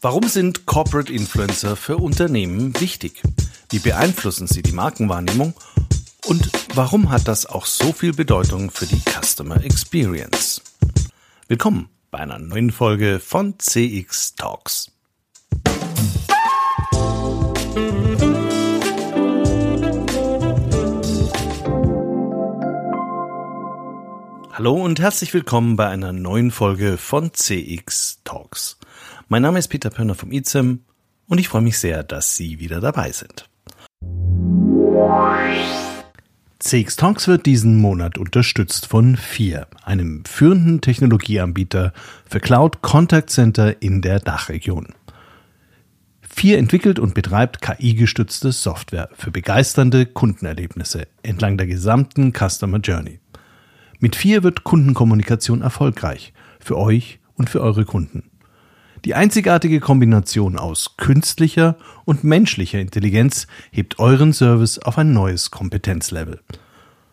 Warum sind Corporate Influencer für Unternehmen wichtig? Wie beeinflussen sie die Markenwahrnehmung? Und warum hat das auch so viel Bedeutung für die Customer Experience? Willkommen bei einer neuen Folge von CX Talks. Hallo und herzlich willkommen bei einer neuen Folge von CX Talks. Mein Name ist Peter Pörner vom IZEM und ich freue mich sehr, dass Sie wieder dabei sind. CX Talks wird diesen Monat unterstützt von FIR, einem führenden Technologieanbieter für Cloud Contact Center in der Dachregion. FIR entwickelt und betreibt KI-gestützte Software für begeisternde Kundenerlebnisse entlang der gesamten Customer Journey. Mit vier wird Kundenkommunikation erfolgreich. Für euch und für eure Kunden. Die einzigartige Kombination aus künstlicher und menschlicher Intelligenz hebt euren Service auf ein neues Kompetenzlevel.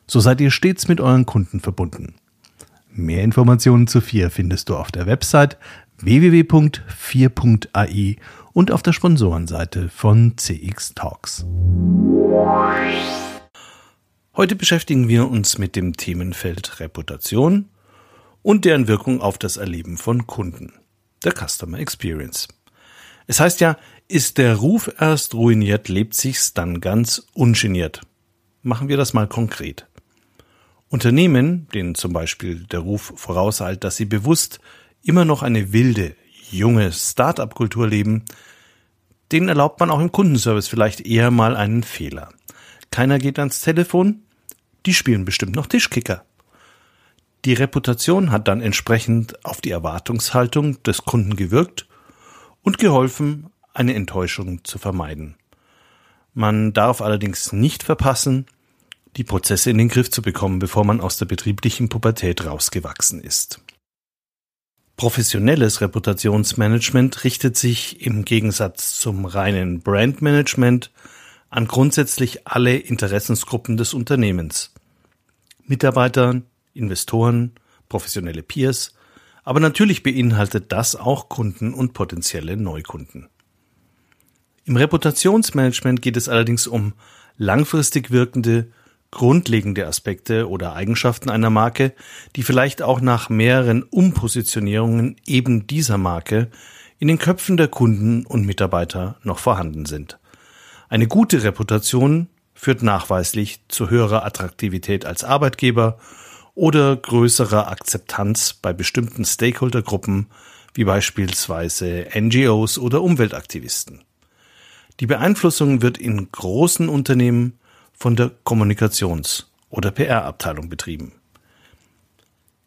So seid ihr stets mit euren Kunden verbunden. Mehr Informationen zu 4 findest du auf der Website www.4.ai und auf der Sponsorenseite von CX Talks. Heute beschäftigen wir uns mit dem Themenfeld Reputation und deren Wirkung auf das Erleben von Kunden, der Customer Experience. Es heißt ja, ist der Ruf erst ruiniert, lebt sich's dann ganz ungeniert. Machen wir das mal konkret. Unternehmen, denen zum Beispiel der Ruf vorauseilt, dass sie bewusst immer noch eine wilde, junge Start-up-Kultur leben, denen erlaubt man auch im Kundenservice vielleicht eher mal einen Fehler. Keiner geht ans Telefon, die spielen bestimmt noch Tischkicker. Die Reputation hat dann entsprechend auf die Erwartungshaltung des Kunden gewirkt und geholfen, eine Enttäuschung zu vermeiden. Man darf allerdings nicht verpassen, die Prozesse in den Griff zu bekommen, bevor man aus der betrieblichen Pubertät rausgewachsen ist. Professionelles Reputationsmanagement richtet sich im Gegensatz zum reinen Brandmanagement an grundsätzlich alle Interessensgruppen des Unternehmens. Mitarbeitern, Investoren, professionelle Peers, aber natürlich beinhaltet das auch Kunden und potenzielle Neukunden. Im Reputationsmanagement geht es allerdings um langfristig wirkende, grundlegende Aspekte oder Eigenschaften einer Marke, die vielleicht auch nach mehreren Umpositionierungen eben dieser Marke in den Köpfen der Kunden und Mitarbeiter noch vorhanden sind. Eine gute Reputation führt nachweislich zu höherer Attraktivität als Arbeitgeber oder größerer Akzeptanz bei bestimmten Stakeholdergruppen wie beispielsweise NGOs oder Umweltaktivisten. Die Beeinflussung wird in großen Unternehmen von der Kommunikations- oder PR-Abteilung betrieben.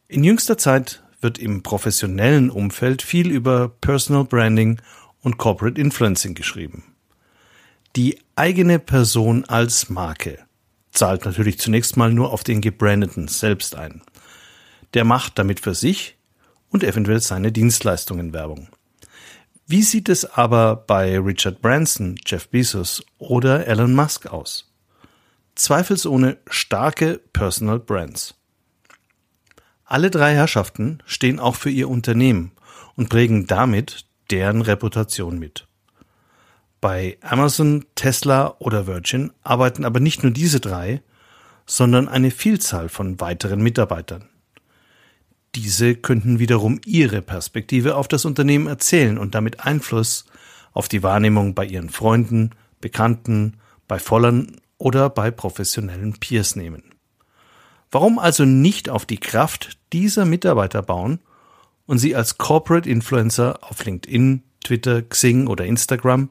In jüngster Zeit wird im professionellen Umfeld viel über Personal Branding und Corporate Influencing geschrieben. Die eigene Person als Marke zahlt natürlich zunächst mal nur auf den gebrandeten selbst ein. Der macht damit für sich und eventuell seine Dienstleistungen Werbung. Wie sieht es aber bei Richard Branson, Jeff Bezos oder Elon Musk aus? Zweifelsohne starke Personal Brands. Alle drei Herrschaften stehen auch für ihr Unternehmen und prägen damit deren Reputation mit. Bei Amazon, Tesla oder Virgin arbeiten aber nicht nur diese drei, sondern eine Vielzahl von weiteren Mitarbeitern. Diese könnten wiederum ihre Perspektive auf das Unternehmen erzählen und damit Einfluss auf die Wahrnehmung bei ihren Freunden, Bekannten, bei Vollern oder bei professionellen Peers nehmen. Warum also nicht auf die Kraft dieser Mitarbeiter bauen und sie als Corporate Influencer auf LinkedIn, Twitter, Xing oder Instagram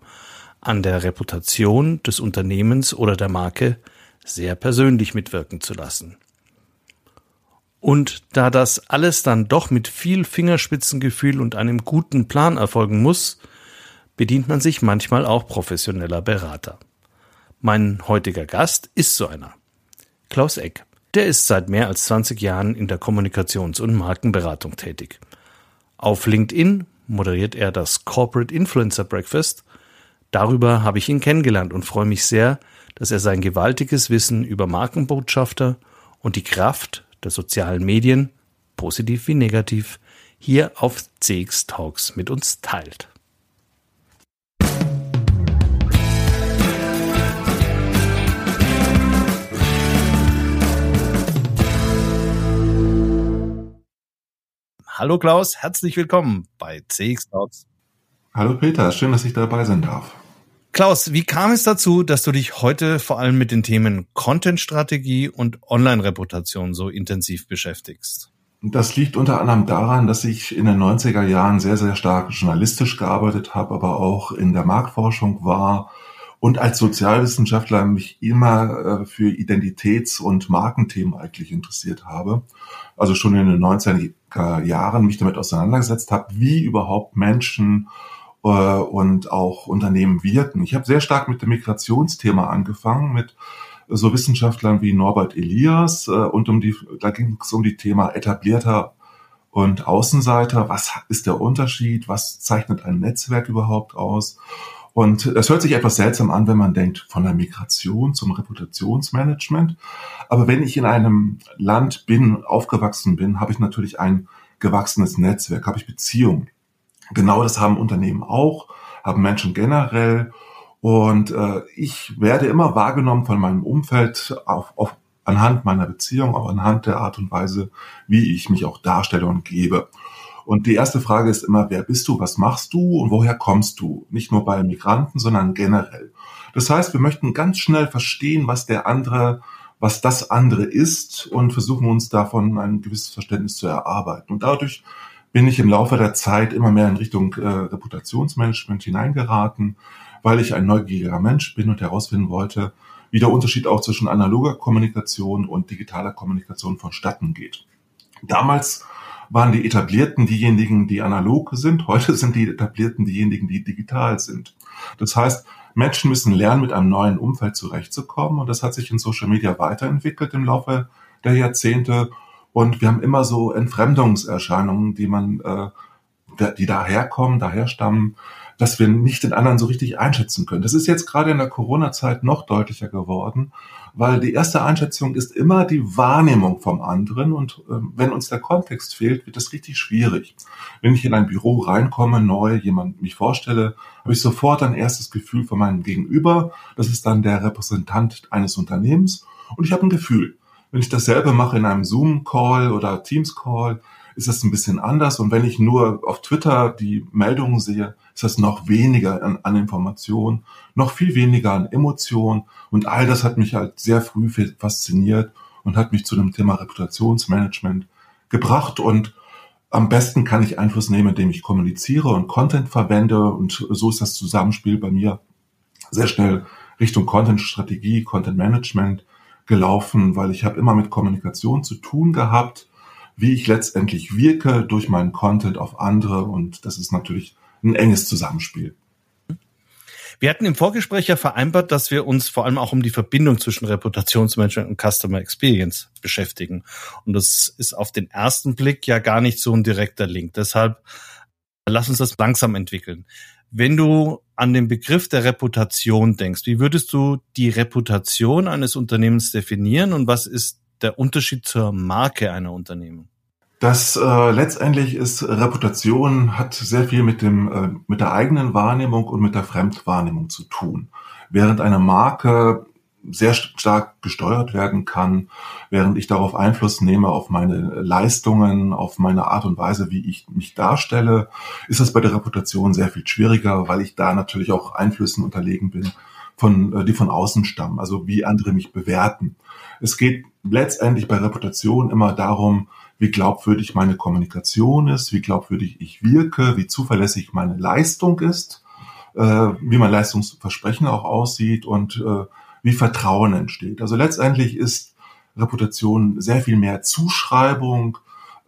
an der Reputation des Unternehmens oder der Marke sehr persönlich mitwirken zu lassen. Und da das alles dann doch mit viel Fingerspitzengefühl und einem guten Plan erfolgen muss, bedient man sich manchmal auch professioneller Berater. Mein heutiger Gast ist so einer. Klaus Eck. Der ist seit mehr als 20 Jahren in der Kommunikations- und Markenberatung tätig. Auf LinkedIn moderiert er das Corporate Influencer Breakfast Darüber habe ich ihn kennengelernt und freue mich sehr, dass er sein gewaltiges Wissen über Markenbotschafter und die Kraft der sozialen Medien, positiv wie negativ, hier auf CX Talks mit uns teilt. Hallo Klaus, herzlich willkommen bei CX Talks. Hallo Peter, schön, dass ich dabei sein darf. Klaus, wie kam es dazu, dass du dich heute vor allem mit den Themen Content-Strategie und Online-Reputation so intensiv beschäftigst? Das liegt unter anderem daran, dass ich in den 90er Jahren sehr, sehr stark journalistisch gearbeitet habe, aber auch in der Marktforschung war und als Sozialwissenschaftler mich immer äh, für Identitäts- und Markenthemen eigentlich interessiert habe. Also schon in den 90er Jahren mich damit auseinandergesetzt habe, wie überhaupt Menschen äh, und auch Unternehmen wirken. Ich habe sehr stark mit dem Migrationsthema angefangen, mit so Wissenschaftlern wie Norbert Elias äh, und um die, da ging es um die Thema etablierter und Außenseiter. Was ist der Unterschied? Was zeichnet ein Netzwerk überhaupt aus? Und es hört sich etwas seltsam an, wenn man denkt, von der Migration zum Reputationsmanagement. Aber wenn ich in einem Land bin, aufgewachsen bin, habe ich natürlich ein gewachsenes Netzwerk, habe ich Beziehungen. Genau das haben Unternehmen auch, haben Menschen generell. Und äh, ich werde immer wahrgenommen von meinem Umfeld auf, auf, anhand meiner Beziehung, auch anhand der Art und Weise, wie ich mich auch darstelle und gebe. Und die erste Frage ist immer, wer bist du, was machst du und woher kommst du? Nicht nur bei Migranten, sondern generell. Das heißt, wir möchten ganz schnell verstehen, was der andere, was das andere ist und versuchen uns davon ein gewisses Verständnis zu erarbeiten. Und dadurch bin ich im Laufe der Zeit immer mehr in Richtung äh, Reputationsmanagement hineingeraten, weil ich ein neugieriger Mensch bin und herausfinden wollte, wie der Unterschied auch zwischen analoger Kommunikation und digitaler Kommunikation vonstatten geht. Damals waren die Etablierten diejenigen, die analog sind. Heute sind die Etablierten diejenigen, die digital sind. Das heißt, Menschen müssen lernen, mit einem neuen Umfeld zurechtzukommen. Und das hat sich in Social Media weiterentwickelt im Laufe der Jahrzehnte. Und wir haben immer so Entfremdungserscheinungen, die man, äh, die daherkommen, daherstammen, dass wir nicht den anderen so richtig einschätzen können. Das ist jetzt gerade in der Corona-Zeit noch deutlicher geworden, weil die erste Einschätzung ist immer die Wahrnehmung vom anderen und äh, wenn uns der Kontext fehlt, wird das richtig schwierig. Wenn ich in ein Büro reinkomme, neu jemand mich vorstelle, habe ich sofort ein erstes Gefühl von meinem Gegenüber. Das ist dann der Repräsentant eines Unternehmens und ich habe ein Gefühl. Wenn ich dasselbe mache in einem Zoom-Call oder Teams-Call, ist das ein bisschen anders. Und wenn ich nur auf Twitter die Meldungen sehe, ist das noch weniger an, an Information, noch viel weniger an Emotion. Und all das hat mich halt sehr früh fasziniert und hat mich zu dem Thema Reputationsmanagement gebracht. Und am besten kann ich Einfluss nehmen, indem ich kommuniziere und Content verwende. Und so ist das Zusammenspiel bei mir sehr schnell Richtung Content-Strategie, Content-Management gelaufen, weil ich habe immer mit Kommunikation zu tun gehabt wie ich letztendlich wirke durch meinen Content auf andere. Und das ist natürlich ein enges Zusammenspiel. Wir hatten im Vorgespräch ja vereinbart, dass wir uns vor allem auch um die Verbindung zwischen Reputationsmanagement und Customer Experience beschäftigen. Und das ist auf den ersten Blick ja gar nicht so ein direkter Link. Deshalb lass uns das langsam entwickeln. Wenn du an den Begriff der Reputation denkst, wie würdest du die Reputation eines Unternehmens definieren und was ist der Unterschied zur Marke einer Unternehmen? Das äh, letztendlich ist Reputation hat sehr viel mit dem äh, mit der eigenen Wahrnehmung und mit der Fremdwahrnehmung zu tun. Während eine Marke sehr stark gesteuert werden kann, während ich darauf Einfluss nehme auf meine Leistungen, auf meine Art und Weise, wie ich mich darstelle, ist das bei der Reputation sehr viel schwieriger, weil ich da natürlich auch Einflüssen unterlegen bin, von, äh, die von außen stammen, also wie andere mich bewerten. Es geht letztendlich bei Reputation immer darum, wie glaubwürdig meine Kommunikation ist, wie glaubwürdig ich wirke, wie zuverlässig meine Leistung ist, äh, wie mein Leistungsversprechen auch aussieht und äh, wie Vertrauen entsteht. Also letztendlich ist Reputation sehr viel mehr Zuschreibung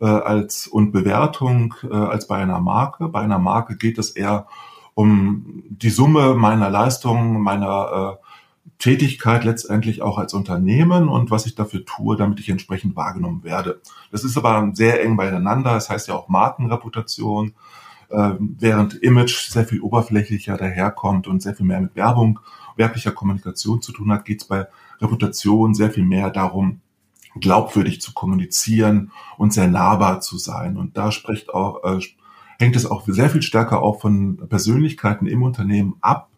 äh, als und Bewertung äh, als bei einer Marke. Bei einer Marke geht es eher um die Summe meiner Leistungen, meiner äh, Tätigkeit letztendlich auch als Unternehmen und was ich dafür tue, damit ich entsprechend wahrgenommen werde. Das ist aber sehr eng beieinander. Das heißt ja auch Markenreputation, äh, während Image sehr viel oberflächlicher daherkommt und sehr viel mehr mit Werbung, werblicher Kommunikation zu tun hat, geht es bei Reputation sehr viel mehr darum, glaubwürdig zu kommunizieren und sehr nahbar zu sein. Und da spricht auch, äh, hängt es auch sehr viel stärker auch von Persönlichkeiten im Unternehmen ab,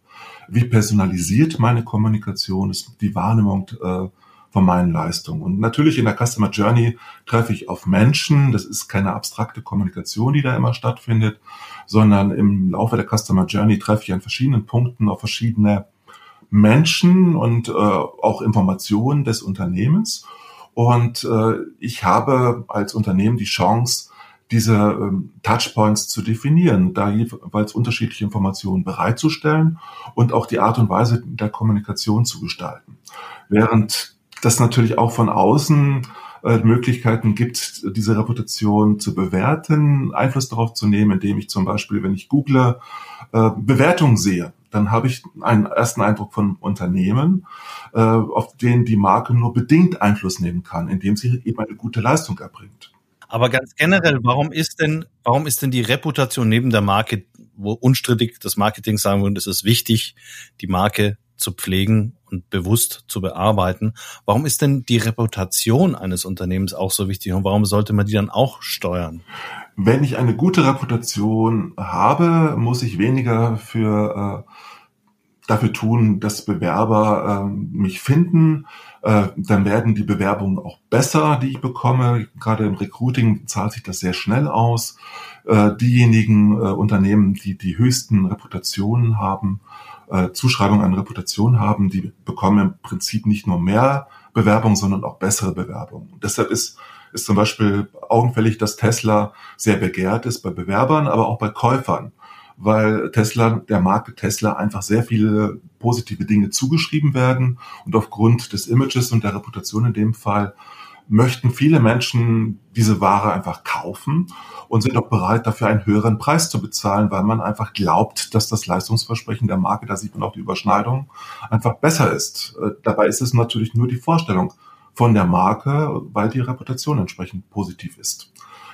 wie personalisiert meine Kommunikation ist, die Wahrnehmung äh, von meinen Leistungen. Und natürlich in der Customer Journey treffe ich auf Menschen. Das ist keine abstrakte Kommunikation, die da immer stattfindet, sondern im Laufe der Customer Journey treffe ich an verschiedenen Punkten auf verschiedene Menschen und äh, auch Informationen des Unternehmens. Und äh, ich habe als Unternehmen die Chance, diese ähm, Touchpoints zu definieren, da jeweils unterschiedliche Informationen bereitzustellen und auch die Art und Weise der Kommunikation zu gestalten. Während das natürlich auch von außen äh, Möglichkeiten gibt, diese Reputation zu bewerten, Einfluss darauf zu nehmen, indem ich zum Beispiel, wenn ich google, äh, Bewertungen sehe, dann habe ich einen ersten Eindruck von Unternehmen, äh, auf den die Marke nur bedingt Einfluss nehmen kann, indem sie eben eine gute Leistung erbringt. Aber ganz generell, warum ist denn, warum ist denn die Reputation neben der Marke, wo unstrittig das Marketing sagen würde, es ist wichtig, die Marke zu pflegen und bewusst zu bearbeiten. Warum ist denn die Reputation eines Unternehmens auch so wichtig und warum sollte man die dann auch steuern? Wenn ich eine gute Reputation habe, muss ich weniger für äh, dafür tun, dass Bewerber äh, mich finden. Äh, dann werden die Bewerbungen auch besser, die ich bekomme. Gerade im Recruiting zahlt sich das sehr schnell aus. Äh, diejenigen äh, Unternehmen, die die höchsten Reputationen haben, äh, Zuschreibungen an Reputation haben, die bekommen im Prinzip nicht nur mehr Bewerbungen, sondern auch bessere Bewerbungen. Und deshalb ist ist zum Beispiel augenfällig, dass Tesla sehr begehrt ist bei Bewerbern, aber auch bei Käufern weil Tesla, der Marke Tesla einfach sehr viele positive Dinge zugeschrieben werden und aufgrund des Images und der Reputation in dem Fall möchten viele Menschen diese Ware einfach kaufen und sind auch bereit, dafür einen höheren Preis zu bezahlen, weil man einfach glaubt, dass das Leistungsversprechen der Marke, da sieht man auch die Überschneidung, einfach besser ist. Äh, dabei ist es natürlich nur die Vorstellung von der Marke, weil die Reputation entsprechend positiv ist.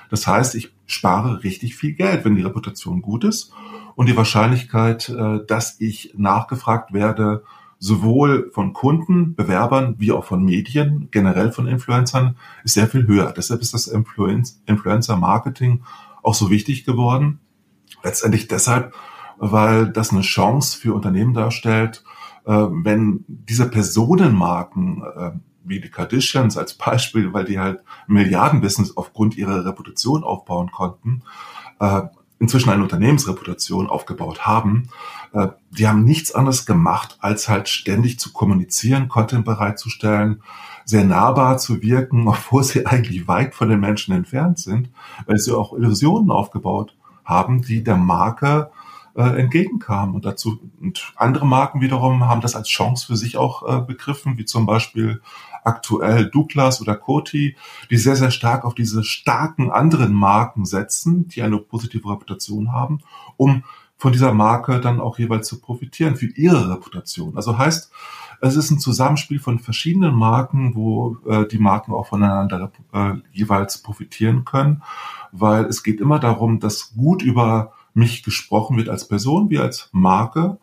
Das heißt, ich spare richtig viel Geld, wenn die Reputation gut ist und die Wahrscheinlichkeit, äh, dass ich nachgefragt werde, sowohl von Kunden, Bewerbern wie auch von Medien, generell von Influencern, ist sehr viel höher. Deshalb ist das Influencer-Marketing auch so wichtig geworden. Letztendlich deshalb, weil das eine Chance für Unternehmen darstellt, äh, wenn diese Personenmarken äh, wie die Kardashians als Beispiel, weil die halt Milliardenbusiness aufgrund ihrer Reputation aufbauen konnten, inzwischen eine Unternehmensreputation aufgebaut haben, äh, die haben nichts anderes gemacht, als halt ständig zu kommunizieren, Content bereitzustellen, sehr nahbar zu wirken, obwohl sie eigentlich weit von den Menschen entfernt sind, weil sie auch Illusionen aufgebaut haben, die der Marke äh, entgegenkamen. Und dazu und andere Marken wiederum haben das als Chance für sich auch äh, begriffen, wie zum Beispiel aktuell Douglas oder Coty, die sehr, sehr stark auf diese starken anderen Marken setzen, die eine positive Reputation haben, um von dieser Marke dann auch jeweils zu profitieren für ihre Reputation. Also heißt, es ist ein Zusammenspiel von verschiedenen Marken, wo äh, die Marken auch voneinander äh, jeweils profitieren können, weil es geht immer darum, dass gut über mich gesprochen wird als Person wie als Marke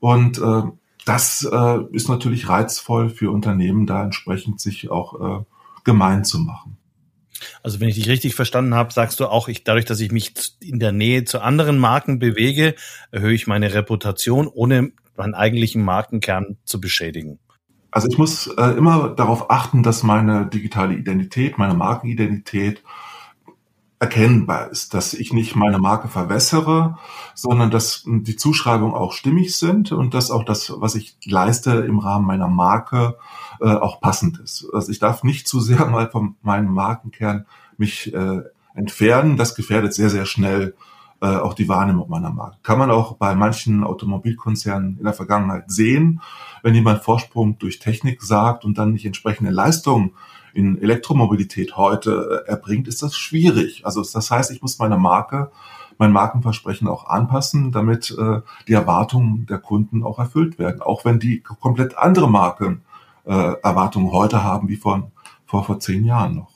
und äh, das äh, ist natürlich reizvoll für Unternehmen, da entsprechend sich auch äh, gemein zu machen. Also wenn ich dich richtig verstanden habe, sagst du auch, ich, dadurch, dass ich mich in der Nähe zu anderen Marken bewege, erhöhe ich meine Reputation, ohne meinen eigentlichen Markenkern zu beschädigen. Also ich muss äh, immer darauf achten, dass meine digitale Identität, meine Markenidentität erkennbar ist, dass ich nicht meine Marke verwässere, sondern dass die Zuschreibungen auch stimmig sind und dass auch das, was ich leiste im Rahmen meiner Marke, äh, auch passend ist. Also ich darf nicht zu sehr mal von meinem Markenkern mich äh, entfernen. Das gefährdet sehr, sehr schnell äh, auch die Wahrnehmung meiner Marke. Kann man auch bei manchen Automobilkonzernen in der Vergangenheit sehen, wenn jemand Vorsprung durch Technik sagt und dann nicht entsprechende Leistungen in Elektromobilität heute äh, erbringt, ist das schwierig. Also das heißt, ich muss meine Marke, mein Markenversprechen auch anpassen, damit äh, die Erwartungen der Kunden auch erfüllt werden. Auch wenn die komplett andere Marken äh, Erwartungen heute haben wie vor, vor, vor zehn Jahren noch.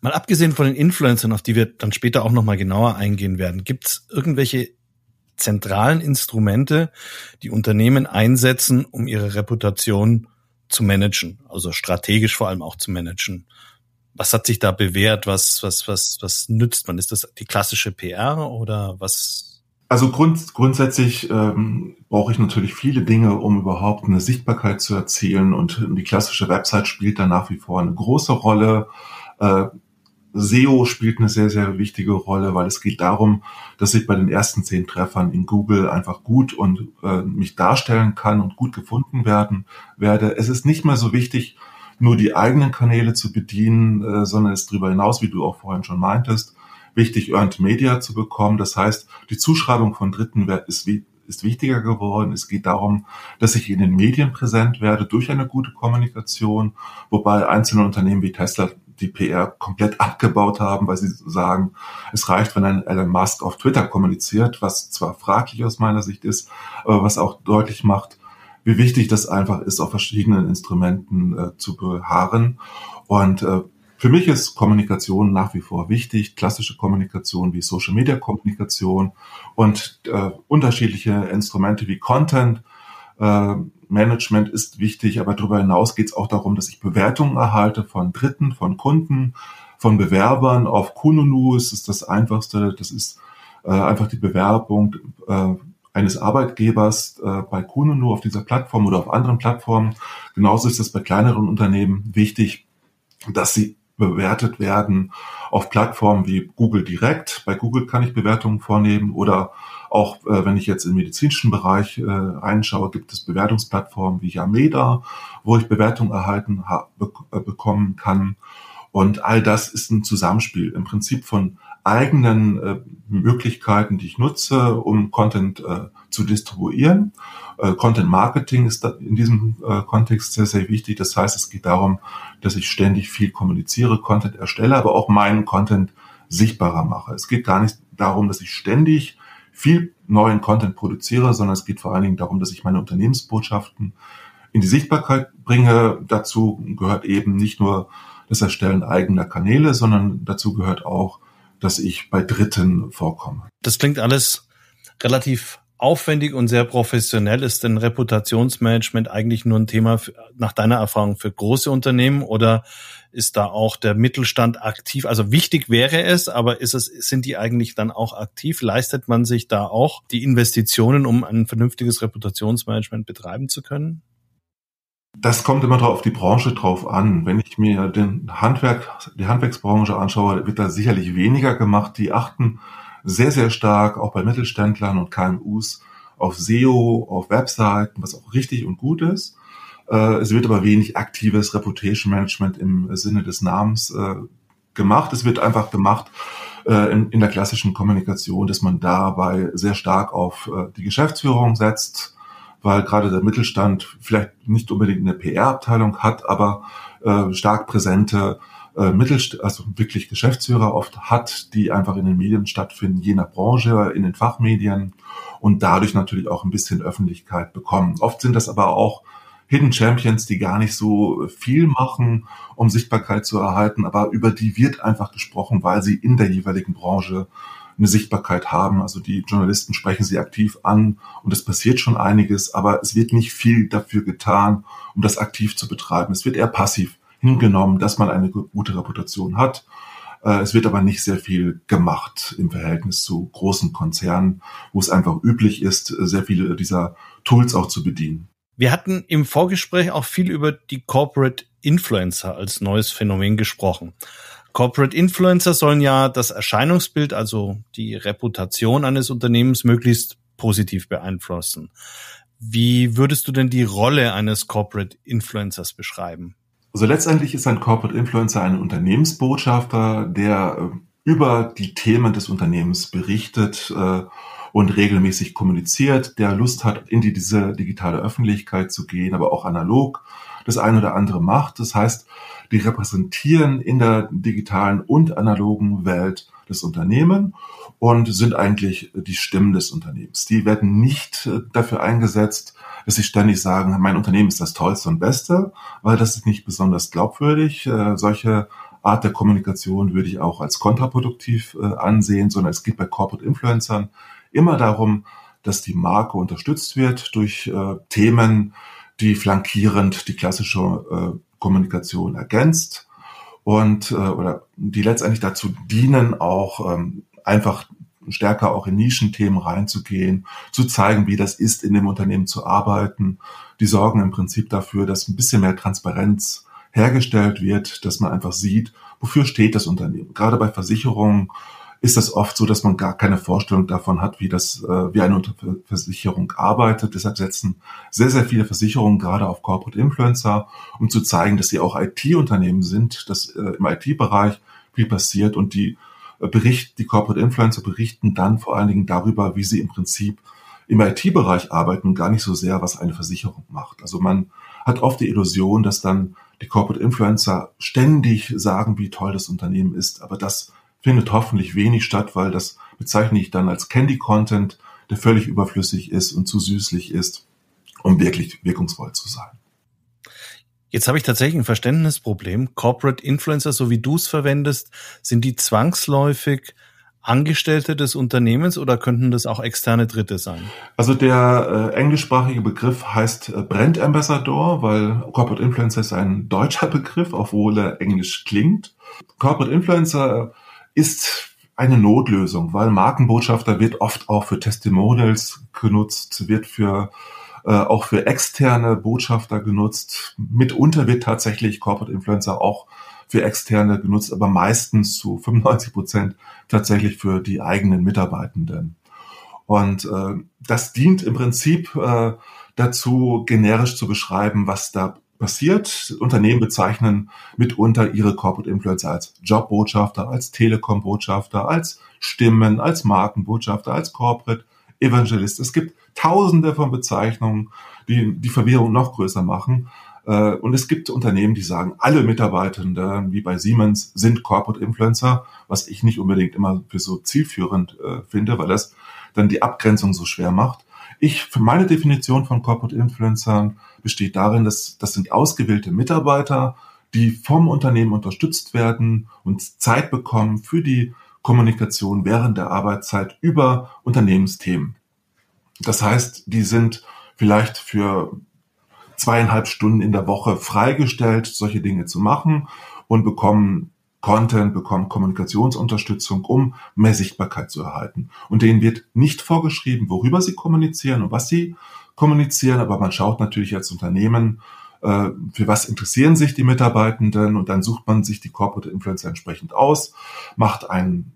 Mal abgesehen von den Influencern, auf die wir dann später auch nochmal genauer eingehen werden, gibt es irgendwelche zentralen Instrumente, die Unternehmen einsetzen, um ihre Reputation zu managen, also strategisch vor allem auch zu managen. Was hat sich da bewährt? Was, was, was, was nützt man? Ist das die klassische PR oder was? Also grund, grundsätzlich ähm, brauche ich natürlich viele Dinge, um überhaupt eine Sichtbarkeit zu erzielen. Und die klassische Website spielt da nach wie vor eine große Rolle. Äh, SEO spielt eine sehr, sehr wichtige Rolle, weil es geht darum, dass ich bei den ersten zehn Treffern in Google einfach gut und äh, mich darstellen kann und gut gefunden werden werde. Es ist nicht mehr so wichtig, nur die eigenen Kanäle zu bedienen, äh, sondern es ist darüber hinaus, wie du auch vorhin schon meintest, wichtig, Earned Media zu bekommen. Das heißt, die Zuschreibung von Dritten ist, ist wichtiger geworden. Es geht darum, dass ich in den Medien präsent werde durch eine gute Kommunikation, wobei einzelne Unternehmen wie Tesla die PR komplett abgebaut haben, weil sie sagen, es reicht, wenn ein Elon Musk auf Twitter kommuniziert, was zwar fraglich aus meiner Sicht ist, aber was auch deutlich macht, wie wichtig das einfach ist, auf verschiedenen Instrumenten äh, zu beharren. Und äh, für mich ist Kommunikation nach wie vor wichtig, klassische Kommunikation wie Social Media Kommunikation und äh, unterschiedliche Instrumente wie Content äh, Management ist wichtig, aber darüber hinaus geht es auch darum, dass ich Bewertungen erhalte von Dritten, von Kunden, von Bewerbern. Auf Kununu ist es das Einfachste. Das ist äh, einfach die Bewerbung äh, eines Arbeitgebers bei Kununu auf dieser Plattform oder auf anderen Plattformen. Genauso ist es bei kleineren Unternehmen wichtig, dass sie bewertet werden auf Plattformen wie Google Direct. Bei Google kann ich Bewertungen vornehmen oder auch äh, wenn ich jetzt im medizinischen Bereich äh, reinschaue, gibt es Bewertungsplattformen wie Yameda, wo ich Bewertungen erhalten be äh, bekommen kann. Und all das ist ein Zusammenspiel im Prinzip von eigenen äh, Möglichkeiten, die ich nutze, um Content äh, zu distribuieren. Äh, Content Marketing ist in diesem äh, Kontext sehr, sehr wichtig. Das heißt, es geht darum, dass ich ständig viel kommuniziere, Content erstelle, aber auch meinen Content sichtbarer mache. Es geht gar nicht darum, dass ich ständig viel neuen Content produziere, sondern es geht vor allen Dingen darum, dass ich meine Unternehmensbotschaften in die Sichtbarkeit bringe. Dazu gehört eben nicht nur das Erstellen eigener Kanäle, sondern dazu gehört auch, dass ich bei Dritten vorkomme. Das klingt alles relativ aufwendig und sehr professionell. Ist denn Reputationsmanagement eigentlich nur ein Thema für, nach deiner Erfahrung für große Unternehmen oder ist da auch der Mittelstand aktiv? Also wichtig wäre es, aber ist es, sind die eigentlich dann auch aktiv? Leistet man sich da auch die Investitionen, um ein vernünftiges Reputationsmanagement betreiben zu können? Das kommt immer drauf auf die Branche drauf an. Wenn ich mir den Handwerk, die Handwerksbranche anschaue, wird da sicherlich weniger gemacht. Die achten sehr, sehr stark auch bei Mittelständlern und KMUs auf SEO, auf Webseiten, was auch richtig und gut ist. Äh, es wird aber wenig aktives Reputation Management im Sinne des Namens äh, gemacht. Es wird einfach gemacht äh, in, der klassischen Kommunikation, dass man dabei sehr stark auf die Geschäftsführung setzt, weil gerade der Mittelstand vielleicht nicht unbedingt eine PR-Abteilung hat, aber stark präsente Mittelst also wirklich Geschäftsführer oft hat, die einfach in den Medien stattfinden, je nach Branche, in den Fachmedien und dadurch natürlich auch ein bisschen Öffentlichkeit bekommen. Oft sind das aber auch Hidden Champions, die gar nicht so viel machen, um Sichtbarkeit zu erhalten, aber über die wird einfach gesprochen, weil sie in der jeweiligen Branche eine Sichtbarkeit haben. Also die Journalisten sprechen sie aktiv an und es passiert schon einiges, aber es wird nicht viel dafür getan, um das aktiv zu betreiben. Es wird eher passiv hingenommen, dass man eine gute Reputation hat. Äh, es wird aber nicht sehr viel gemacht im Verhältnis zu großen Konzernen, wo es einfach üblich ist, sehr viele dieser Tools auch zu bedienen. Wir hatten im Vorgespräch auch viel über die Corporate Influencer als neues Phänomen gesprochen. Corporate Influencer sollen ja das Erscheinungsbild, also die Reputation eines Unternehmens möglichst positiv beeinflussen. Wie würdest du denn die Rolle eines Corporate Influencers beschreiben? Also letztendlich ist ein Corporate Influencer ein Unternehmensbotschafter, der äh, über die Themen des Unternehmens berichtet äh, und regelmäßig kommuniziert, der Lust hat, in die, diese digitale Öffentlichkeit zu gehen, aber auch analog das eine oder andere macht. Das heißt, die repräsentieren in der digitalen und analogen Welt das Unternehmen und sind eigentlich die Stimmen des Unternehmens. Die werden nicht äh, dafür eingesetzt, dass sie ständig sagen, mein Unternehmen ist das Tollste und Beste, weil das ist nicht besonders glaubwürdig. Äh, solche Art der Kommunikation würde ich auch als kontraproduktiv äh, ansehen, sondern es geht bei Corporate Influencern immer darum, dass die Marke unterstützt wird durch äh, Themen, die flankierend die klassische Kommunikation ergänzt und äh, oder die letztendlich dazu dienen, auch ähm, einfach stärker auch in Nischenthemen reinzugehen, zu zeigen, wie das ist, in dem Unternehmen zu arbeiten. Die sorgen im Prinzip dafür, dass ein bisschen mehr Transparenz hergestellt wird, dass man einfach sieht, wofür steht das Unternehmen. Gerade bei Versicherungen ist das oft so, dass man gar keine Vorstellung davon hat, wie das, äh, wie eine Versicherung arbeitet. Deshalb setzen sehr, sehr viele Versicherungen gerade auf Corporate Influencer, um zu zeigen, dass sie auch IT-Unternehmen sind, dass äh, im IT-Bereich viel passiert und die äh, Bericht, die Corporate Influencer berichten dann vor allen Dingen darüber, wie sie im Prinzip im IT-Bereich arbeiten und gar nicht so sehr, was eine Versicherung macht. Also man hat oft die Illusion, dass dann die Corporate Influencer ständig sagen, wie toll das Unternehmen ist, aber das findet hoffentlich wenig statt, weil das bezeichne ich dann als Candy Content, der völlig überflüssig ist und zu süßlich ist, um wirklich wirkungsvoll zu sein. Jetzt habe ich tatsächlich ein Verständnisproblem. Corporate Influencer, so wie du es verwendest, sind die zwangsläufig Angestellte des Unternehmens oder könnten das auch externe Dritte sein? Also der äh, englischsprachige Begriff heißt äh, Brand Ambassador, weil Corporate Influencer ist ein deutscher Begriff, obwohl er englisch klingt. Corporate Influencer ist eine Notlösung, weil Markenbotschafter wird oft auch für Testimonials genutzt, wird für äh, auch für externe Botschafter genutzt. Mitunter wird tatsächlich Corporate Influencer auch für externe genutzt, aber meistens zu 95 Prozent tatsächlich für die eigenen Mitarbeitenden. Und äh, das dient im Prinzip äh, dazu, generisch zu beschreiben, was da passiert. Unternehmen bezeichnen mitunter ihre Corporate Influencer als Jobbotschafter, als Telekom-Botschafter, als Stimmen, als Markenbotschafter, als Corporate Evangelist. Es gibt tausende von Bezeichnungen, die die Verwirrung noch größer machen. Äh, und es gibt Unternehmen, die sagen, alle Mitarbeitenden, wie bei Siemens, sind Corporate Influencer, was ich nicht unbedingt immer für so zielführend äh, finde, weil das dann die Abgrenzung so schwer macht. Ich, für meine Definition von Corporate Influencern besteht darin, dass das sind ausgewählte Mitarbeiter, die vom Unternehmen unterstützt werden und Zeit bekommen für die Kommunikation während der Arbeitszeit über Unternehmensthemen. Das heißt, die sind vielleicht für zweieinhalb Stunden in der Woche freigestellt, solche Dinge zu machen und bekommen Content, bekommen Kommunikationsunterstützung, um mehr Sichtbarkeit zu erhalten. Und denen wird nicht vorgeschrieben, worüber sie kommunizieren und was sie kommunizieren, aber man schaut natürlich als Unternehmen, äh, für was interessieren sich die Mitarbeitenden und dann sucht man sich die Corporate Influencer entsprechend aus, macht einen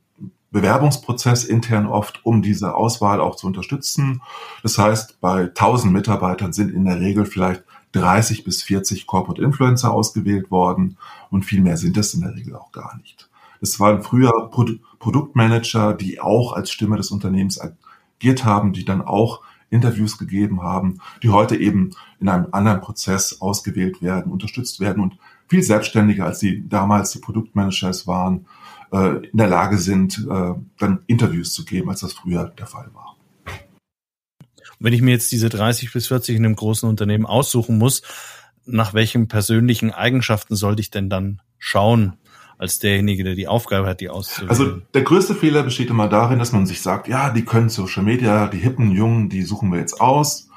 Bewerbungsprozess intern oft, um diese Auswahl auch zu unterstützen. Das heißt, bei 1000 Mitarbeitern sind in der Regel vielleicht 30 bis 40 Corporate Influencer ausgewählt worden und viel mehr sind es in der Regel auch gar nicht. Das waren früher Pro Produktmanager, die auch als Stimme des Unternehmens agiert haben, die dann auch Interviews gegeben haben, die heute eben in einem anderen Prozess ausgewählt werden, unterstützt werden und viel selbstständiger, als sie damals die Produktmanagers waren, äh, in der Lage sind, äh, dann Interviews zu geben, als das früher der Fall war. Wenn ich mir jetzt diese 30 bis 40 in einem großen Unternehmen aussuchen muss, nach welchen persönlichen Eigenschaften sollte ich denn dann schauen? als derjenige, der die Aufgabe hat, die auszuwählen. Also der größte Fehler besteht immer darin, dass man sich sagt, ja, die können Social Media, die hippen Jungen, die suchen wir jetzt aus.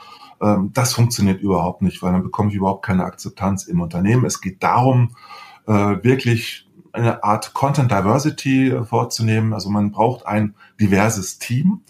Ähm, das funktioniert überhaupt nicht, weil dann bekomme ich überhaupt keine Akzeptanz im Unternehmen. Es geht darum, äh, wirklich eine Art Content Diversity äh, vorzunehmen. Also man braucht ein diverses Team.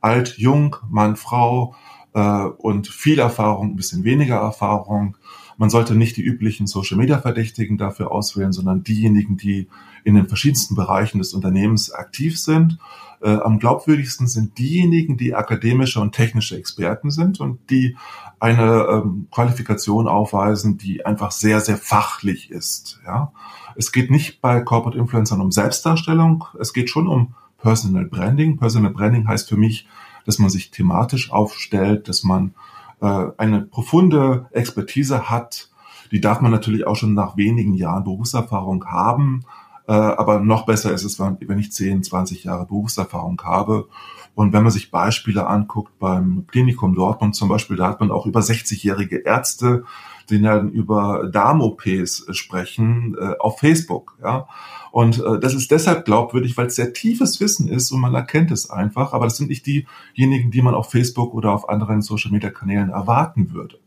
Alt, jung, Mann, Frau und viel Erfahrung, ein bisschen weniger Erfahrung man sollte nicht die üblichen Social-Media-Verdächtigen dafür auswählen, sondern diejenigen, die in den verschiedensten Bereichen des Unternehmens aktiv sind. Äh, am glaubwürdigsten sind diejenigen, die akademische und technische Experten sind und die eine ähm, Qualifikation aufweisen, die einfach sehr, sehr fachlich ist. Ja? Es geht nicht bei Corporate Influencern um Selbstdarstellung, es geht schon um Personal Branding. Personal Branding heißt für mich, dass man sich thematisch aufstellt, dass man äh, eine profunde Expertise hat. Die darf man natürlich auch schon nach wenigen Jahren Berufserfahrung haben. Äh, aber noch besser ist es, wenn ich 10, 20 Jahre Berufserfahrung habe. Und wenn man sich Beispiele anguckt, beim Klinikum Dortmund zum Beispiel, da hat man auch über 60-jährige Ärzte, die dann über Darm-OPs sprechen, äh, auf Facebook. Ja? Und äh, das ist deshalb glaubwürdig, weil es sehr tiefes Wissen ist und man erkennt es einfach. Aber das sind nicht diejenigen, die man auf Facebook oder auf anderen Social-Media-Kanälen erwarten würde.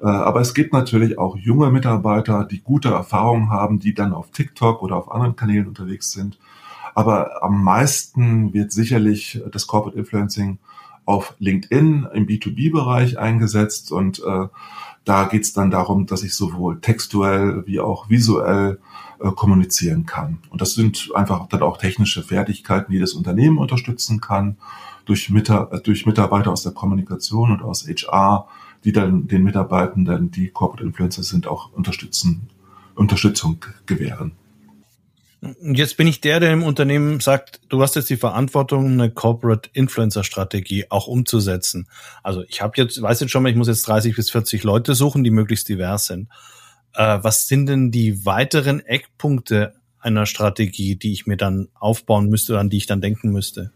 Äh, aber es gibt natürlich auch junge Mitarbeiter, die gute Erfahrungen haben, die dann auf TikTok oder auf anderen Kanälen unterwegs sind. Aber am meisten wird sicherlich das Corporate Influencing auf LinkedIn im B2B-Bereich eingesetzt und äh, da geht es dann darum, dass ich sowohl textuell wie auch visuell äh, kommunizieren kann. Und das sind einfach dann auch technische Fertigkeiten, die das Unternehmen unterstützen kann, durch, Mita äh, durch Mitarbeiter aus der Kommunikation und aus HR, die dann den Mitarbeitenden, die Corporate Influencer sind, auch unterstützen, Unterstützung gewähren. Jetzt bin ich der, der im Unternehmen sagt, du hast jetzt die Verantwortung, eine Corporate Influencer Strategie auch umzusetzen. Also ich habe jetzt, weiß jetzt schon mal, ich muss jetzt 30 bis 40 Leute suchen, die möglichst divers sind. Äh, was sind denn die weiteren Eckpunkte einer Strategie, die ich mir dann aufbauen müsste oder an die ich dann denken müsste?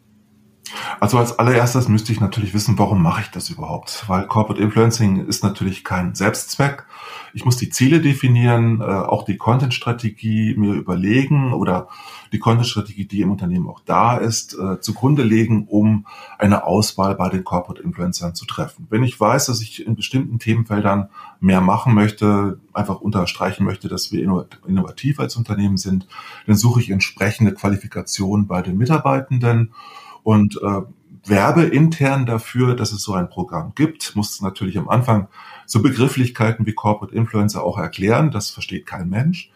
Also als allererstes müsste ich natürlich wissen, warum mache ich das überhaupt? Weil Corporate Influencing ist natürlich kein Selbstzweck. Ich muss die Ziele definieren, äh, auch die Content-Strategie mir überlegen oder die Content-Strategie, die im Unternehmen auch da ist, äh, zugrunde legen, um eine Auswahl bei den Corporate Influencern zu treffen. Wenn ich weiß, dass ich in bestimmten Themenfeldern mehr machen möchte, einfach unterstreichen möchte, dass wir innovativ als Unternehmen sind, dann suche ich entsprechende Qualifikationen bei den Mitarbeitenden und äh, werbe intern dafür, dass es so ein Programm gibt, muss natürlich am Anfang so Begrifflichkeiten wie Corporate Influencer auch erklären, das versteht kein Mensch.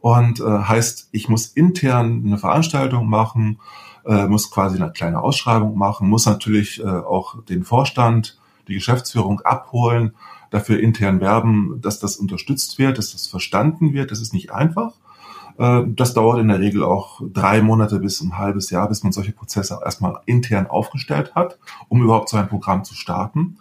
Und äh, heißt, ich muss intern eine Veranstaltung machen, äh, muss quasi eine kleine Ausschreibung machen, muss natürlich äh, auch den Vorstand, die Geschäftsführung abholen, dafür intern werben, dass das unterstützt wird, dass das verstanden wird. Das ist nicht einfach. Äh, das dauert in der Regel auch drei Monate bis ein halbes Jahr, bis man solche Prozesse erstmal intern aufgestellt hat, um überhaupt so ein Programm zu starten.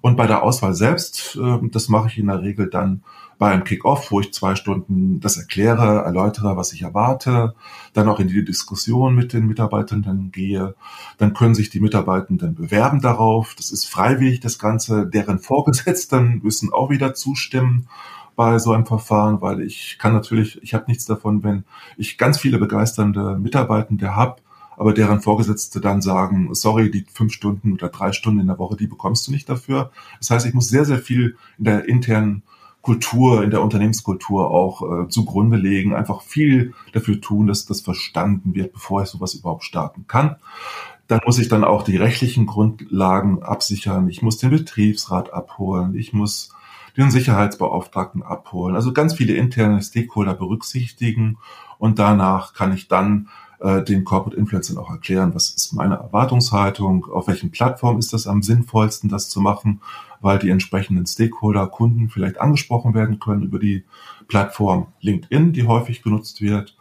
Und bei der Auswahl selbst, äh, das mache ich in der Regel dann bei einem Kick-Off, wo ich zwei Stunden das erkläre, erläutere, was ich erwarte, dann auch in die Diskussion mit den Mitarbeitenden gehe. Dann können sich die Mitarbeitenden bewerben darauf. Das ist freiwillig, das Ganze. Deren Vorgesetzten müssen auch wieder zustimmen bei so einem Verfahren, weil ich kann natürlich, ich habe nichts davon, wenn ich ganz viele begeisternde Mitarbeitende habe, aber deren Vorgesetzte dann sagen, sorry, die fünf Stunden oder drei Stunden in der Woche, die bekommst du nicht dafür. Das heißt, ich muss sehr, sehr viel in der internen Kultur, in der Unternehmenskultur auch äh, zugrunde legen, einfach viel dafür tun, dass das verstanden wird, bevor ich sowas überhaupt starten kann. Dann muss ich dann auch die rechtlichen Grundlagen absichern. Ich muss den Betriebsrat abholen. Ich muss den Sicherheitsbeauftragten abholen. Also ganz viele interne Stakeholder berücksichtigen und danach kann ich dann äh, den Corporate Influencern auch erklären, was ist meine Erwartungshaltung, auf welchen Plattformen ist das am sinnvollsten, das zu machen, weil die entsprechenden Stakeholder, Kunden vielleicht angesprochen werden können über die Plattform LinkedIn, die häufig genutzt wird.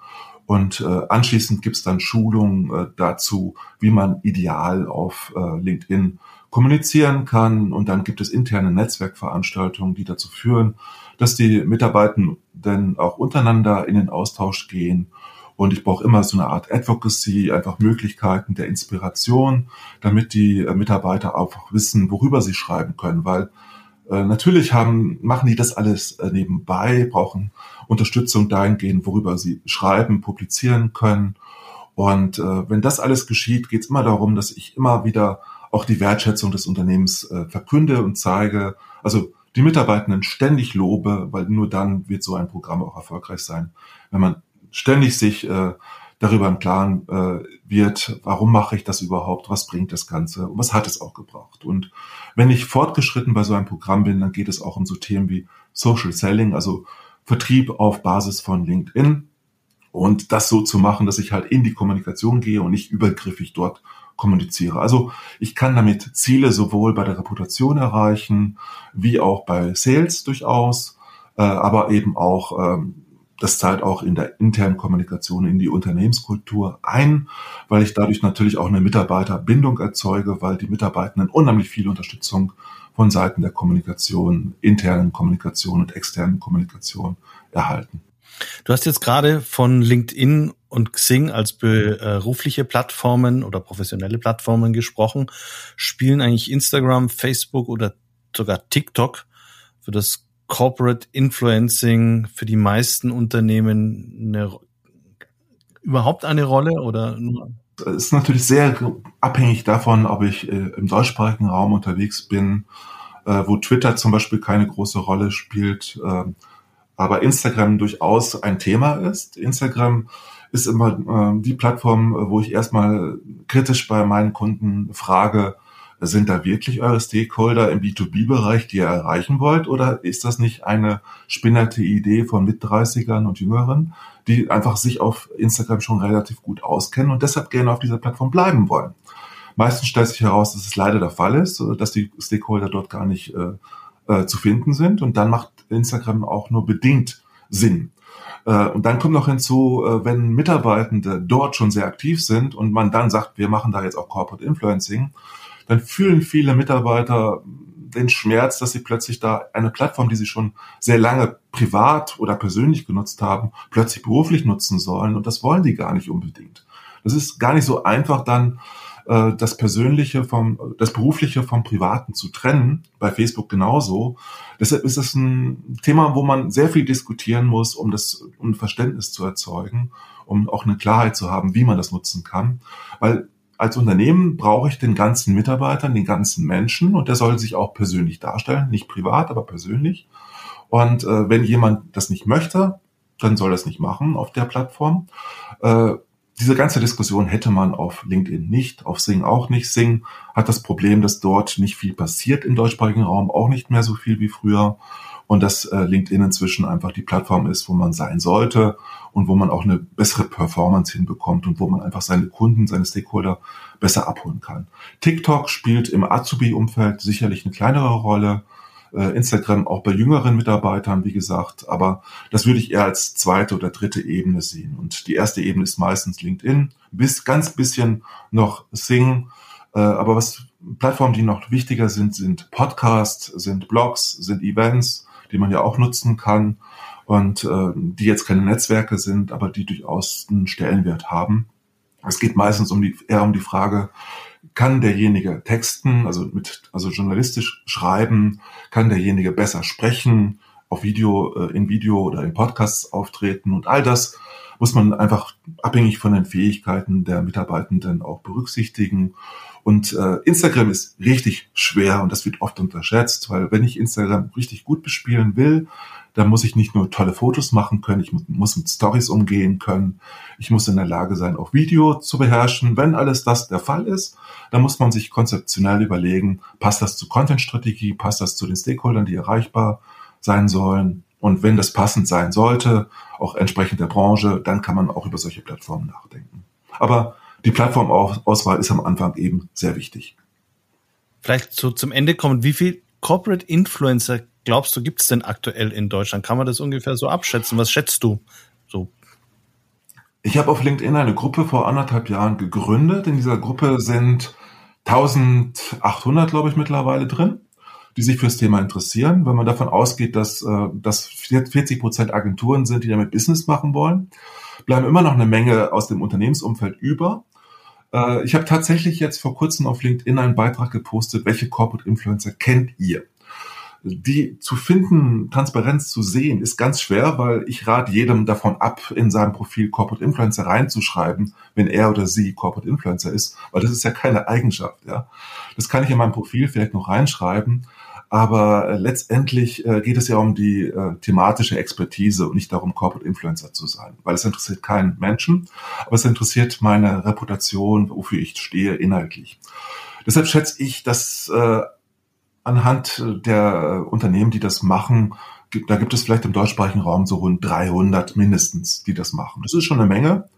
Und äh, anschließend gibt es dann Schulungen äh, dazu, wie man ideal auf äh, LinkedIn kommunizieren kann. Und dann gibt es interne Netzwerkveranstaltungen, die dazu führen, dass die Mitarbeitenden auch untereinander in den Austausch gehen. Und ich brauche immer so eine Art Advocacy, einfach Möglichkeiten der Inspiration, damit die äh, Mitarbeiter einfach wissen, worüber sie schreiben können. Weil äh, natürlich haben, machen die das alles äh, nebenbei, brauchen Unterstützung dahingehend, worüber sie schreiben, publizieren können. Und äh, wenn das alles geschieht, geht es immer darum, dass ich immer wieder auch die Wertschätzung des Unternehmens äh, verkünde und zeige. Also die Mitarbeitenden ständig lobe, weil nur dann wird so ein Programm auch erfolgreich sein. Wenn man ständig sich äh, darüber im Klaren äh, wird, warum mache ich das überhaupt, was bringt das Ganze und was hat es auch gebracht. Und wenn ich fortgeschritten bei so einem Programm bin, dann geht es auch um so Themen wie Social Selling, also Vertrieb auf Basis von LinkedIn und das so zu machen, dass ich halt in die Kommunikation gehe und nicht übergriffig dort kommuniziere. Also ich kann damit Ziele sowohl bei der Reputation erreichen, wie auch bei Sales durchaus, äh, aber eben auch, ähm, das zahlt auch in der internen Kommunikation in die Unternehmenskultur ein, weil ich dadurch natürlich auch eine Mitarbeiterbindung erzeuge, weil die Mitarbeitenden unheimlich viel Unterstützung von Seiten der Kommunikation, internen Kommunikation und externen Kommunikation erhalten. Du hast jetzt gerade von LinkedIn und Xing als berufliche Plattformen oder professionelle Plattformen gesprochen. Spielen eigentlich Instagram, Facebook oder sogar TikTok für das Corporate Influencing für die meisten Unternehmen eine, überhaupt eine Rolle oder nur? Es ist natürlich sehr abhängig davon, ob ich äh, im deutschsprachigen Raum unterwegs bin, äh, wo Twitter zum Beispiel keine große Rolle spielt. Äh, aber Instagram durchaus ein Thema ist. Instagram ist immer äh, die Plattform, wo ich erstmal kritisch bei meinen Kunden frage, sind da wirklich eure Stakeholder im B2B-Bereich, die ihr erreichen wollt? Oder ist das nicht eine spinnerte Idee von Mit-30ern und Jüngeren, die einfach sich auf Instagram schon relativ gut auskennen und deshalb gerne auf dieser Plattform bleiben wollen? Meistens stellt sich heraus, dass es leider der Fall ist, dass die Stakeholder dort gar nicht äh, äh, zu finden sind. Und dann macht Instagram auch nur bedingt Sinn. Äh, und dann kommt noch hinzu, äh, wenn Mitarbeitende dort schon sehr aktiv sind und man dann sagt, wir machen da jetzt auch Corporate Influencing, dann fühlen viele Mitarbeiter den Schmerz, dass sie plötzlich da eine Plattform, die sie schon sehr lange privat oder persönlich genutzt haben, plötzlich beruflich nutzen sollen. Und das wollen die gar nicht unbedingt. Das ist gar nicht so einfach dann äh, das Persönliche vom, das Berufliche vom Privaten zu trennen. Bei Facebook genauso. Deshalb ist es ein Thema, wo man sehr viel diskutieren muss, um das, um Verständnis zu erzeugen, um auch eine Klarheit zu haben, wie man das nutzen kann. Weil als Unternehmen brauche ich den ganzen Mitarbeitern, den ganzen Menschen und der soll sich auch persönlich darstellen, nicht privat, aber persönlich. Und äh, wenn jemand das nicht möchte, dann soll das nicht machen auf der Plattform. Äh, diese ganze Diskussion hätte man auf LinkedIn nicht, auf Sing auch nicht. Sing hat das Problem, dass dort nicht viel passiert im deutschsprachigen Raum, auch nicht mehr so viel wie früher. Und dass äh, LinkedIn inzwischen einfach die Plattform ist, wo man sein sollte und wo man auch eine bessere Performance hinbekommt und wo man einfach seine Kunden, seine Stakeholder besser abholen kann. TikTok spielt im Azubi-Umfeld sicherlich eine kleinere Rolle. Äh, Instagram auch bei jüngeren Mitarbeitern, wie gesagt, aber das würde ich eher als zweite oder dritte Ebene sehen. Und die erste Ebene ist meistens LinkedIn, bis ganz bisschen noch Sing, äh, aber was Plattformen, die noch wichtiger sind, sind Podcasts, sind Blogs, sind Events, die man ja auch nutzen kann und äh, die jetzt keine Netzwerke sind, aber die durchaus einen Stellenwert haben. Es geht meistens um die, eher um die Frage, kann derjenige texten, also mit, also journalistisch schreiben, kann derjenige besser sprechen, auf Video, äh, in Video oder in Podcasts auftreten und all das muss man einfach abhängig von den Fähigkeiten der Mitarbeitenden auch berücksichtigen. Und äh, Instagram ist richtig schwer und das wird oft unterschätzt, weil wenn ich Instagram richtig gut bespielen will, da muss ich nicht nur tolle Fotos machen können, ich muss mit Stories umgehen können, ich muss in der Lage sein, auch Video zu beherrschen. Wenn alles das der Fall ist, dann muss man sich konzeptionell überlegen, passt das zur Content-Strategie, passt das zu den Stakeholdern, die erreichbar sein sollen. Und wenn das passend sein sollte, auch entsprechend der Branche, dann kann man auch über solche Plattformen nachdenken. Aber die Plattformauswahl ist am Anfang eben sehr wichtig. Vielleicht so zum Ende kommen, wie viel Corporate Influencer glaubst du, gibt es denn aktuell in Deutschland? Kann man das ungefähr so abschätzen? Was schätzt du? So. Ich habe auf LinkedIn eine Gruppe vor anderthalb Jahren gegründet. In dieser Gruppe sind 1800, glaube ich, mittlerweile drin, die sich fürs Thema interessieren. Wenn man davon ausgeht, dass, äh, dass 40 Prozent Agenturen sind, die damit Business machen wollen, bleiben immer noch eine Menge aus dem Unternehmensumfeld über. Äh, ich habe tatsächlich jetzt vor kurzem auf LinkedIn einen Beitrag gepostet, welche Corporate Influencer kennt ihr? die zu finden, Transparenz zu sehen, ist ganz schwer, weil ich rate jedem davon ab, in seinem Profil Corporate Influencer reinzuschreiben, wenn er oder sie Corporate Influencer ist, weil das ist ja keine Eigenschaft, ja. Das kann ich in meinem Profil vielleicht noch reinschreiben, aber äh, letztendlich äh, geht es ja um die äh, thematische Expertise und nicht darum, Corporate Influencer zu sein, weil es interessiert keinen Menschen, aber es interessiert meine Reputation, wofür ich stehe, inhaltlich. Deshalb schätze ich, dass anhand der Unternehmen, die das machen, da gibt es vielleicht im deutschsprachigen Raum so rund 300 mindestens, die das machen. Das ist schon eine Menge.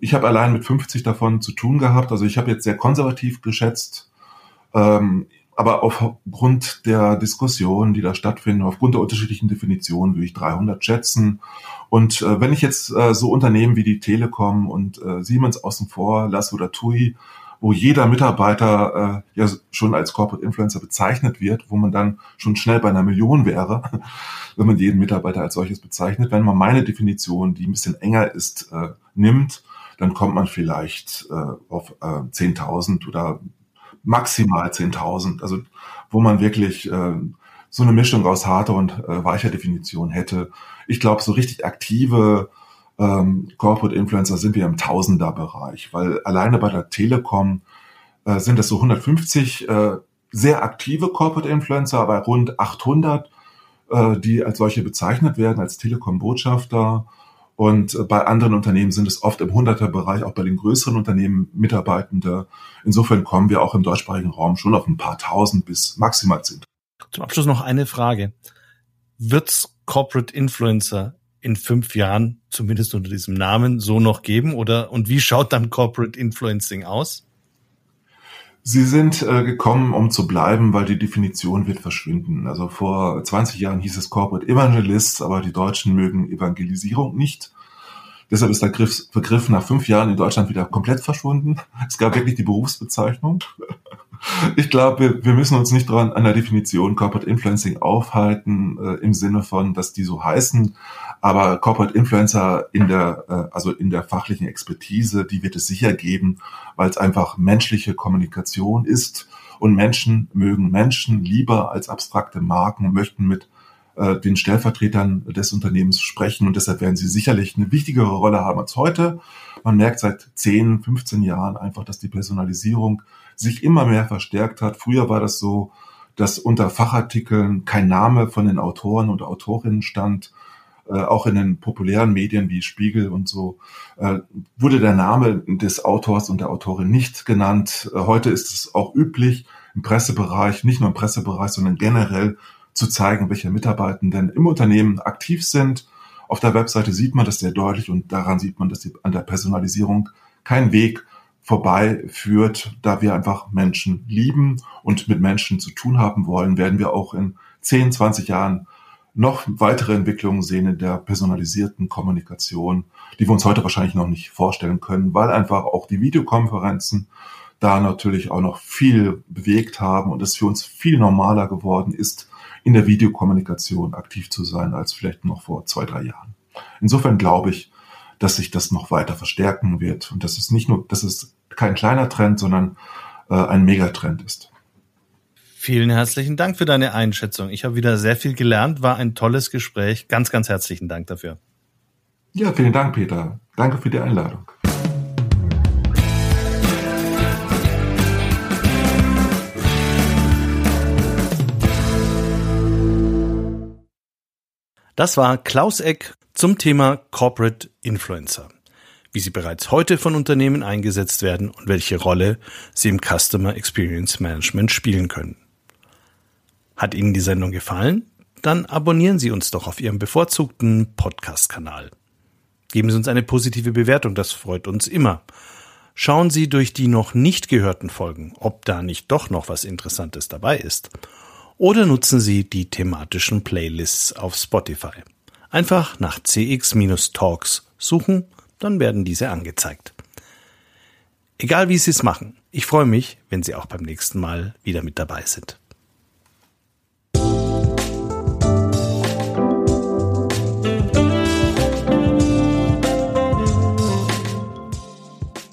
Ich habe allein mit 50 davon zu tun gehabt. Also ich habe jetzt sehr konservativ geschätzt. Aber aufgrund der Diskussionen, die da stattfinden, aufgrund der unterschiedlichen Definitionen, würde ich 300 schätzen. Und äh, wenn ich jetzt äh, so Unternehmen wie die Telekom und Siemens außen vor lasse oder TUI, wo jeder Mitarbeiter äh, ja schon als Corporate Influencer bezeichnet wird, wo man dann schon schnell bei einer Million wäre, wenn man jeden Mitarbeiter als solches bezeichnet. Wenn man meine Definition, die ein bisschen enger ist, äh, nimmt, dann kommt man vielleicht äh, auf äh, 10.000 oder maximal 10.000, also wo man wirklich äh, so eine Mischung aus harter und äh, weicher Definition hätte. Ich glaube, so richtig aktive ähm, Corporate Influencer sind wir im Tausender-Bereich, weil alleine bei der Telekom äh, sind es so 150 äh, sehr aktive Corporate Influencer, aber rund 800 äh, die als solche bezeichnet werden, als Telekom-Botschafter. Und äh, bei anderen Unternehmen sind es oft im Hunderterbereich, auch bei den größeren Unternehmen Mitarbeitende. Insofern kommen wir auch im deutschsprachigen Raum schon auf ein paar tausend bis maximal zehn. Zum Abschluss noch eine Frage. Wird's Corporate Influencer in fünf Jahren, zumindest unter diesem Namen, so noch geben? Oder und wie schaut dann Corporate Influencing aus? Sie sind äh, gekommen, um zu bleiben, weil die Definition wird verschwinden. Also vor 20 Jahren hieß es Corporate Evangelist, aber die Deutschen mögen Evangelisierung nicht. Deshalb ist der Griff, Begriff nach fünf Jahren in Deutschland wieder komplett verschwunden. Es gab wirklich die Berufsbezeichnung. Ich glaube, wir müssen uns nicht dran an der Definition Corporate Influencing aufhalten, äh, im Sinne von, dass die so heißen. Aber Corporate Influencer in der, äh, also in der fachlichen Expertise, die wird es sicher geben, weil es einfach menschliche Kommunikation ist. Und Menschen mögen Menschen lieber als abstrakte Marken möchten mit äh, den Stellvertretern des Unternehmens sprechen. Und deshalb werden sie sicherlich eine wichtigere Rolle haben als heute. Man merkt seit 10, 15 Jahren einfach, dass die Personalisierung sich immer mehr verstärkt hat. Früher war das so, dass unter Fachartikeln kein Name von den Autoren und Autorinnen stand. Äh, auch in den populären Medien wie Spiegel und so äh, wurde der Name des Autors und der Autorin nicht genannt. Äh, heute ist es auch üblich, im Pressebereich, nicht nur im Pressebereich, sondern generell zu zeigen, welche Mitarbeitenden im Unternehmen aktiv sind. Auf der Webseite sieht man das sehr deutlich und daran sieht man, dass die, an der Personalisierung kein Weg vorbei führt, da wir einfach Menschen lieben und mit Menschen zu tun haben wollen, werden wir auch in 10, 20 Jahren noch weitere Entwicklungen sehen in der personalisierten Kommunikation, die wir uns heute wahrscheinlich noch nicht vorstellen können, weil einfach auch die Videokonferenzen da natürlich auch noch viel bewegt haben und es für uns viel normaler geworden ist, in der Videokommunikation aktiv zu sein, als vielleicht noch vor zwei, drei Jahren. Insofern glaube ich, dass sich das noch weiter verstärken wird und dass es nicht nur, dass es kein kleiner Trend, sondern äh, ein Megatrend ist. Vielen herzlichen Dank für deine Einschätzung. Ich habe wieder sehr viel gelernt, war ein tolles Gespräch. Ganz, ganz herzlichen Dank dafür. Ja, vielen Dank, Peter. Danke für die Einladung. Das war Klaus Eck zum Thema Corporate Influencer, wie sie bereits heute von Unternehmen eingesetzt werden und welche Rolle sie im Customer Experience Management spielen können. Hat Ihnen die Sendung gefallen? Dann abonnieren Sie uns doch auf Ihrem bevorzugten Podcast-Kanal. Geben Sie uns eine positive Bewertung, das freut uns immer. Schauen Sie durch die noch nicht gehörten Folgen, ob da nicht doch noch was Interessantes dabei ist oder nutzen Sie die thematischen Playlists auf Spotify. Einfach nach CX-Talks suchen, dann werden diese angezeigt. Egal wie Sie es machen, ich freue mich, wenn Sie auch beim nächsten Mal wieder mit dabei sind.